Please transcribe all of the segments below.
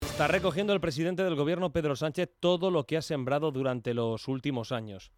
Está recogiendo el presidente del gobierno, Pedro Sánchez, todo lo que ha sembrado durante los últimos años.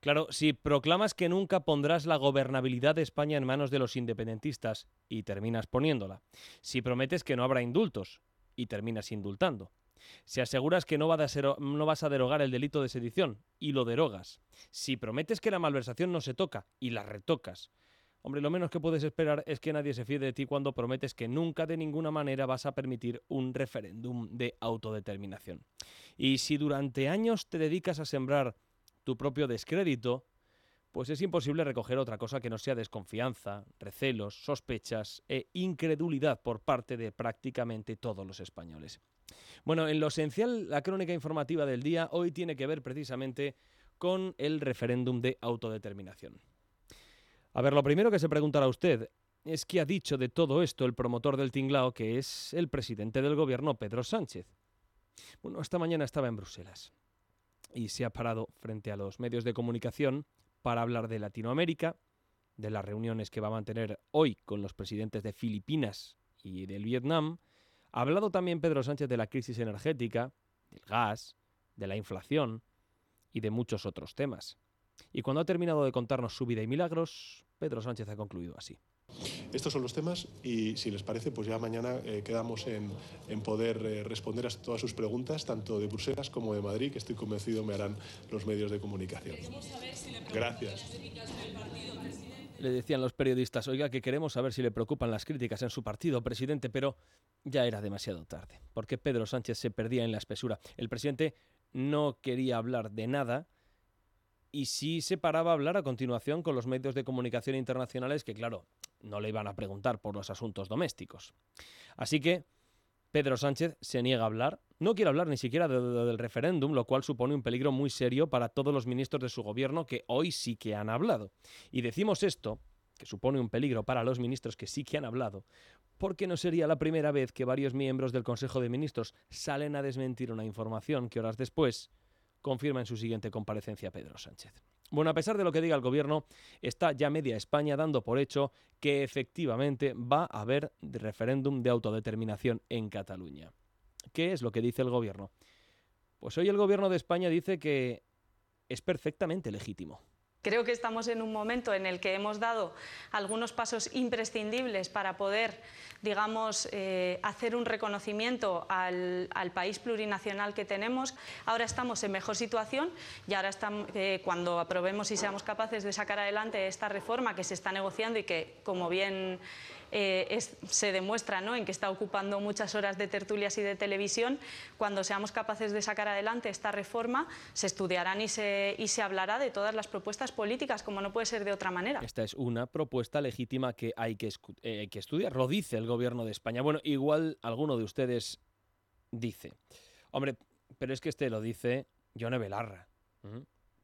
Claro, si proclamas que nunca pondrás la gobernabilidad de España en manos de los independentistas y terminas poniéndola, si prometes que no habrá indultos y terminas indultando, si aseguras que no, vas a derogar el delito de sedición y lo derogas, si prometes que la malversación no se toca y la retocas, Hombre, lo menos que puedes esperar es que nadie se fíe de ti cuando prometes que nunca de ninguna manera vas a permitir un referéndum de autodeterminación. Y si durante años te dedicas a sembrar tu propio descrédito, pues es imposible recoger otra cosa que no sea desconfianza, recelos, sospechas e incredulidad por parte de prácticamente todos los españoles. Bueno, en lo esencial, la crónica informativa del día hoy tiene que ver precisamente con el referéndum de autodeterminación. A ver, lo primero que se preguntará usted es qué ha dicho de todo esto el promotor del tinglao, que es el presidente del gobierno, Pedro Sánchez. Bueno, esta mañana estaba en Bruselas y se ha parado frente a los medios de comunicación para hablar de Latinoamérica, de las reuniones que va a mantener hoy con los presidentes de Filipinas y del Vietnam. Ha hablado también Pedro Sánchez de la crisis energética, del gas, de la inflación y de muchos otros temas. Y cuando ha terminado de contarnos su vida y milagros, Pedro Sánchez ha concluido así. Estos son los temas y si les parece, pues ya mañana eh, quedamos en, poder eh, responder a todas sus preguntas, tanto de Bruselas como de Madrid, que estoy convencido me harán los medios de comunicación. Gracias. Le decían los periodistas, oiga, que queremos saber si le preocupan las críticas en su partido, presidente, pero ya era demasiado tarde, porque Pedro Sánchez se perdía en la espesura. El presidente no quería hablar de nada y sí se paraba a hablar a continuación con los medios de comunicación internacionales que, claro, no le iban a preguntar por los asuntos domésticos. Así que Pedro Sánchez se niega a hablar, no quiere hablar ni siquiera del referéndum, lo cual supone un peligro muy serio para todos los ministros de su gobierno que hoy sí que han hablado. Y decimos esto, que supone un peligro para los ministros que sí que han hablado, porque no sería la primera vez que varios miembros del Consejo de Ministros salen a desmentir una información que horas después confirma en su siguiente comparecencia Pedro Sánchez. Bueno, a pesar de lo que diga el gobierno, está ya media España dando por hecho que efectivamente va a haber referéndum de autodeterminación en Cataluña. ¿Qué es lo que dice el gobierno? Pues hoy el gobierno de España dice que es perfectamente legítimo. Creo que estamos en un momento en el que hemos dado algunos pasos imprescindibles para poder, digamos, eh, hacer un reconocimiento al, país plurinacional que tenemos. Ahora estamos en mejor situación y ahora estamos, eh, cuando aprobemos y seamos capaces de sacar adelante esta reforma que se está negociando y que, como bien eh, se demuestra ¿no? en que está ocupando muchas horas de tertulias y de televisión. Cuando seamos capaces de sacar adelante esta reforma, se estudiarán y se, y se hablará de todas las propuestas políticas, como no puede ser de otra manera. Esta es una propuesta legítima que hay que, eh, que estudiar. Lo dice el Gobierno de España. Bueno, igual alguno de ustedes dice, hombre, pero es que este lo dice Yone Belarra,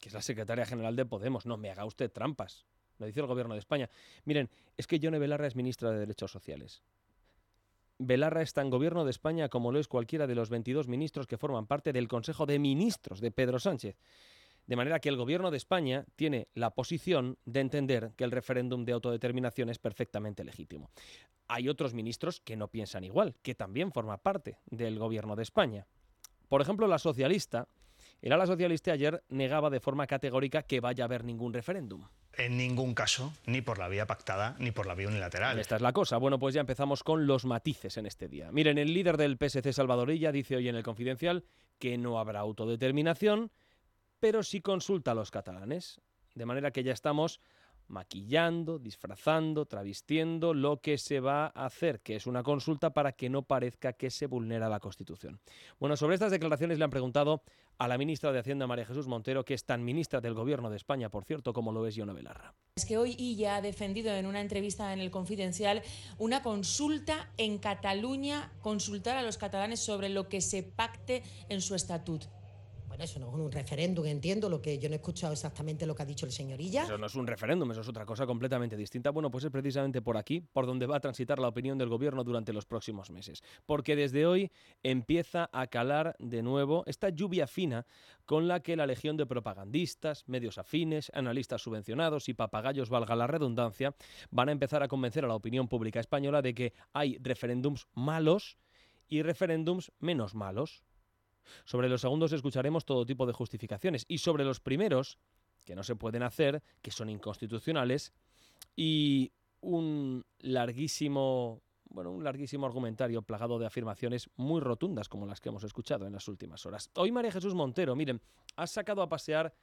que es la secretaria general de Podemos. No me haga usted trampas lo dice el gobierno de España. Miren, es que Yone Belarra es ministra de Derechos Sociales. Belarra está en gobierno de España como lo es cualquiera de los 22 ministros que forman parte del Consejo de Ministros de Pedro Sánchez. De manera que el gobierno de España tiene la posición de entender que el referéndum de autodeterminación es perfectamente legítimo. Hay otros ministros que no piensan igual, que también forman parte del gobierno de España. Por ejemplo, la socialista, el ala socialista ayer negaba de forma categórica que vaya a haber ningún referéndum. En ningún caso, ni por la vía pactada, ni por la vía unilateral. Esta es la cosa. Bueno, pues ya empezamos con los matices en este día. Miren, el líder del PSC, Salvadorilla, dice hoy en el Confidencial que no habrá autodeterminación, pero sí consulta a los catalanes. De manera que ya estamos maquillando, disfrazando, travestiendo lo que se va a hacer, que es una consulta para que no parezca que se vulnera la Constitución. Bueno, sobre estas declaraciones le han preguntado a la ministra de Hacienda, María Jesús Montero, que es tan ministra del Gobierno de España, por cierto, como lo es Yona Belarra. Es que hoy ella ha defendido en una entrevista en el Confidencial una consulta en Cataluña, consultar a los catalanes sobre lo que se pacte en su estatuto eso no es un referéndum, entiendo lo que yo no he escuchado exactamente lo que ha dicho el señor Illa. Eso no es un referéndum, eso es otra cosa completamente distinta. Bueno, pues es precisamente por aquí por donde va a transitar la opinión del gobierno durante los próximos meses. Porque desde hoy empieza a calar de nuevo esta lluvia fina con la que la legión de propagandistas, medios afines, analistas subvencionados y papagayos, valga la redundancia, van a empezar a convencer a la opinión pública española de que hay referéndums malos y referéndums menos malos. Sobre los segundos escucharemos todo tipo de justificaciones y sobre los primeros, que no se pueden hacer, que son inconstitucionales, y un larguísimo bueno, un larguísimo argumentario plagado de afirmaciones muy rotundas como las que hemos escuchado en las últimas horas. Hoy María Jesús Montero, miren, ha sacado a pasear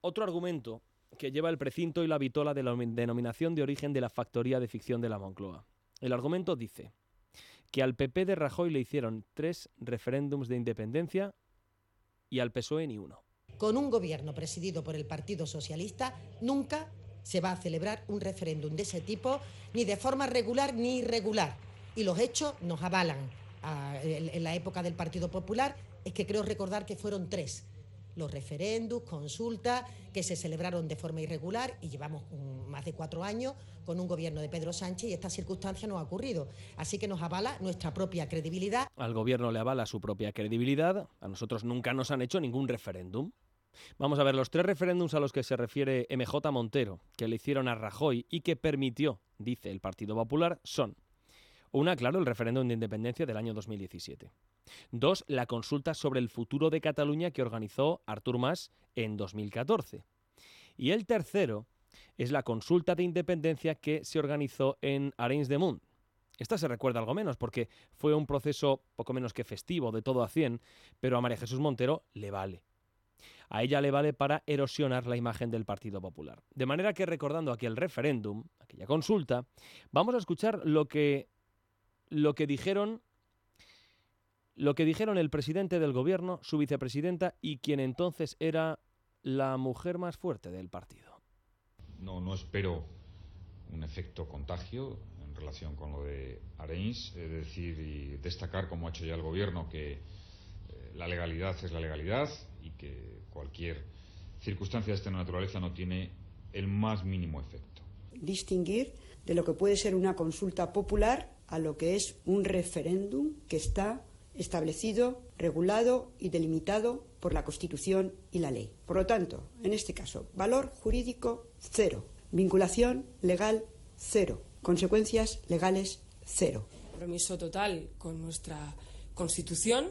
otro argumento que lleva el precinto y la vitola de la denominación de origen de la factoría de ficción de la Moncloa. El argumento dice, que al PP de Rajoy le hicieron tres referéndums de independencia y al PSOE ni uno. Con un gobierno presidido por el Partido Socialista nunca se va a celebrar un referéndum de ese tipo, ni de forma regular ni irregular. Y los hechos nos avalan. Ah, en la época del Partido Popular es que creo recordar que fueron tres los referéndums, consultas que se celebraron de forma irregular y llevamos más de cuatro años con un gobierno de Pedro Sánchez y esta circunstancia no ha ocurrido. Así que nos avala nuestra propia credibilidad. Al gobierno le avala su propia credibilidad. A nosotros nunca nos han hecho ningún referéndum. Vamos a ver, los tres referéndums a los que se refiere MJ Montero, que le hicieron a Rajoy y que permitió, dice el Partido Popular, son una, claro, el referéndum de independencia del año 2017. Dos, la consulta sobre el futuro de Cataluña que organizó Artur Mas en 2014. Y el tercero es la consulta de independencia que se organizó en Arenys de Munt. Esta se recuerda algo menos porque fue un proceso poco menos que festivo, de todo a 100, pero a María Jesús Montero le vale. A ella le vale para erosionar la imagen del Partido Popular. De manera que recordando aquel referéndum, aquella consulta, vamos a escuchar lo que, lo que dijeron lo que dijeron el presidente del gobierno, su vicepresidenta y quien entonces era la mujer más fuerte del partido. No, no espero un efecto contagio en relación con lo de Areins, es decir, y destacar, como ha hecho ya el gobierno, que eh, la legalidad es la legalidad y que cualquier circunstancia de esta naturaleza no tiene el más mínimo efecto. Distinguir de lo que puede ser una consulta popular a lo que es un referéndum que está establecido, regulado y delimitado por la Constitución y la ley. Por lo tanto, en este caso, valor jurídico cero, vinculación legal cero, consecuencias legales cero. Compromiso total con nuestra Constitución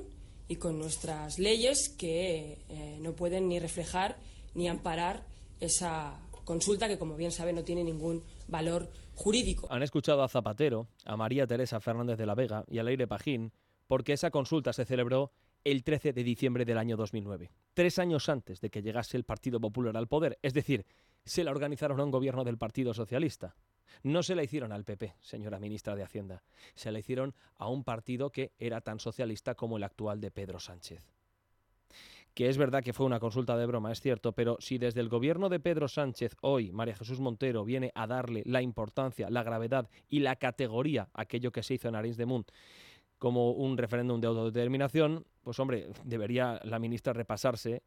y con nuestras leyes que eh, no pueden ni reflejar ni amparar esa consulta que, como bien sabe, no tiene ningún valor jurídico. Han escuchado a Zapatero, a María Teresa Fernández de la Vega y a Leire Pajín porque esa consulta se celebró el 13 de diciembre del año 2009, tres años antes de que llegase el Partido Popular al poder, es decir, se la organizaron a un gobierno del Partido Socialista. No se la hicieron al PP, señora ministra de Hacienda, se la hicieron a un partido que era tan socialista como el actual de Pedro Sánchez. Que es verdad que fue una consulta de broma, es cierto, pero si desde el gobierno de Pedro Sánchez hoy María Jesús Montero viene a darle la importancia, la gravedad y la categoría a aquello que se hizo en Arins de Munt, como un referéndum de autodeterminación, pues hombre, debería la ministra repasarse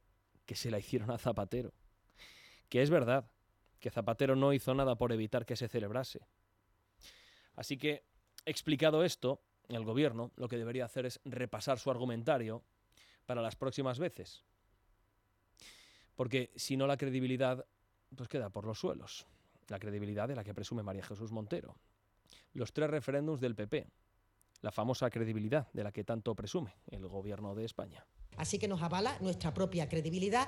que se la hicieron a Zapatero. Que es verdad, que Zapatero no hizo nada por evitar que se celebrase. Así que, explicado esto, el gobierno lo que debería hacer es repasar su argumentario para las próximas veces. Porque si no la credibilidad, pues queda por los suelos. La credibilidad de la que presume María Jesús Montero. Los tres referéndums del PP, la famosa credibilidad de la que tanto presume el gobierno de España. Así que nos avala nuestra propia credibilidad.